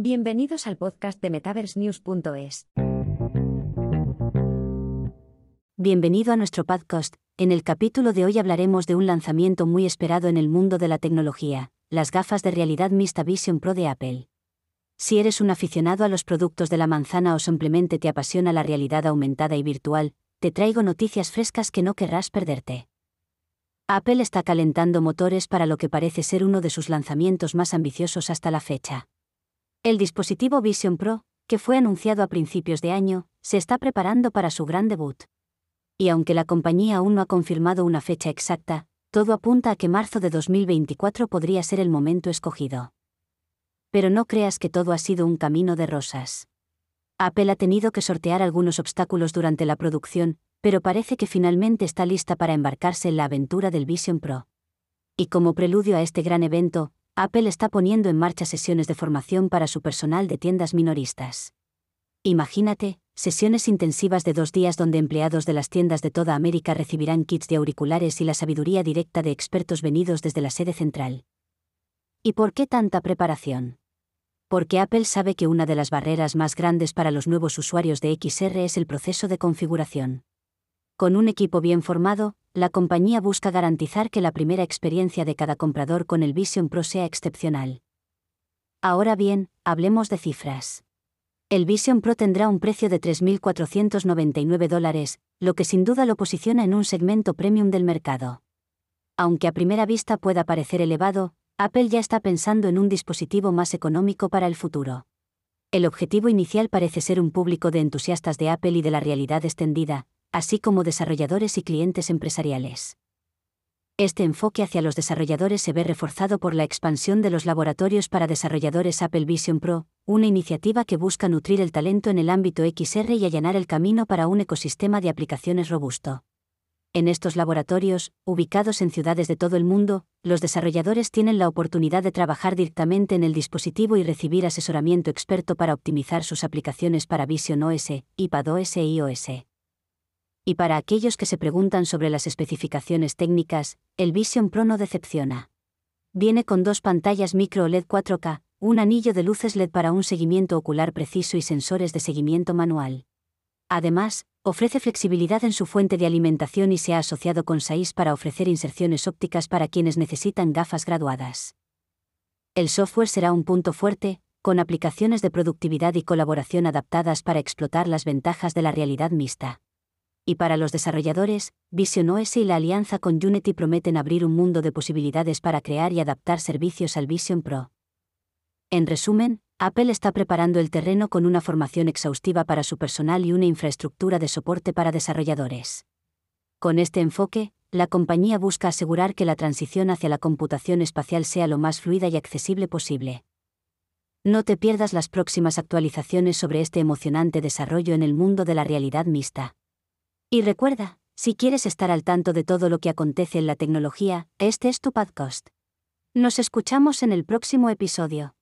Bienvenidos al podcast de MetaverseNews.es. Bienvenido a nuestro podcast. En el capítulo de hoy hablaremos de un lanzamiento muy esperado en el mundo de la tecnología, las gafas de realidad mixta Vision Pro de Apple. Si eres un aficionado a los productos de la manzana o simplemente te apasiona la realidad aumentada y virtual, te traigo noticias frescas que no querrás perderte. Apple está calentando motores para lo que parece ser uno de sus lanzamientos más ambiciosos hasta la fecha. El dispositivo Vision Pro, que fue anunciado a principios de año, se está preparando para su gran debut. Y aunque la compañía aún no ha confirmado una fecha exacta, todo apunta a que marzo de 2024 podría ser el momento escogido. Pero no creas que todo ha sido un camino de rosas. Apple ha tenido que sortear algunos obstáculos durante la producción, pero parece que finalmente está lista para embarcarse en la aventura del Vision Pro. Y como preludio a este gran evento, Apple está poniendo en marcha sesiones de formación para su personal de tiendas minoristas. Imagínate, sesiones intensivas de dos días donde empleados de las tiendas de toda América recibirán kits de auriculares y la sabiduría directa de expertos venidos desde la sede central. ¿Y por qué tanta preparación? Porque Apple sabe que una de las barreras más grandes para los nuevos usuarios de XR es el proceso de configuración. Con un equipo bien formado, la compañía busca garantizar que la primera experiencia de cada comprador con el Vision Pro sea excepcional. Ahora bien, hablemos de cifras. El Vision Pro tendrá un precio de 3.499 dólares, lo que sin duda lo posiciona en un segmento premium del mercado. Aunque a primera vista pueda parecer elevado, Apple ya está pensando en un dispositivo más económico para el futuro. El objetivo inicial parece ser un público de entusiastas de Apple y de la realidad extendida, así como desarrolladores y clientes empresariales. Este enfoque hacia los desarrolladores se ve reforzado por la expansión de los laboratorios para desarrolladores Apple Vision Pro, una iniciativa que busca nutrir el talento en el ámbito XR y allanar el camino para un ecosistema de aplicaciones robusto. En estos laboratorios, ubicados en ciudades de todo el mundo, los desarrolladores tienen la oportunidad de trabajar directamente en el dispositivo y recibir asesoramiento experto para optimizar sus aplicaciones para Vision OS, iPadOS y iOS. Y para aquellos que se preguntan sobre las especificaciones técnicas, el Vision Pro no decepciona. Viene con dos pantallas micro OLED 4K, un anillo de luces LED para un seguimiento ocular preciso y sensores de seguimiento manual. Además, ofrece flexibilidad en su fuente de alimentación y se ha asociado con SAIS para ofrecer inserciones ópticas para quienes necesitan gafas graduadas. El software será un punto fuerte, con aplicaciones de productividad y colaboración adaptadas para explotar las ventajas de la realidad mixta y para los desarrolladores, Vision OS y la alianza con Unity prometen abrir un mundo de posibilidades para crear y adaptar servicios al Vision Pro. En resumen, Apple está preparando el terreno con una formación exhaustiva para su personal y una infraestructura de soporte para desarrolladores. Con este enfoque, la compañía busca asegurar que la transición hacia la computación espacial sea lo más fluida y accesible posible. No te pierdas las próximas actualizaciones sobre este emocionante desarrollo en el mundo de la realidad mixta. Y recuerda, si quieres estar al tanto de todo lo que acontece en la tecnología, este es tu podcast. Nos escuchamos en el próximo episodio.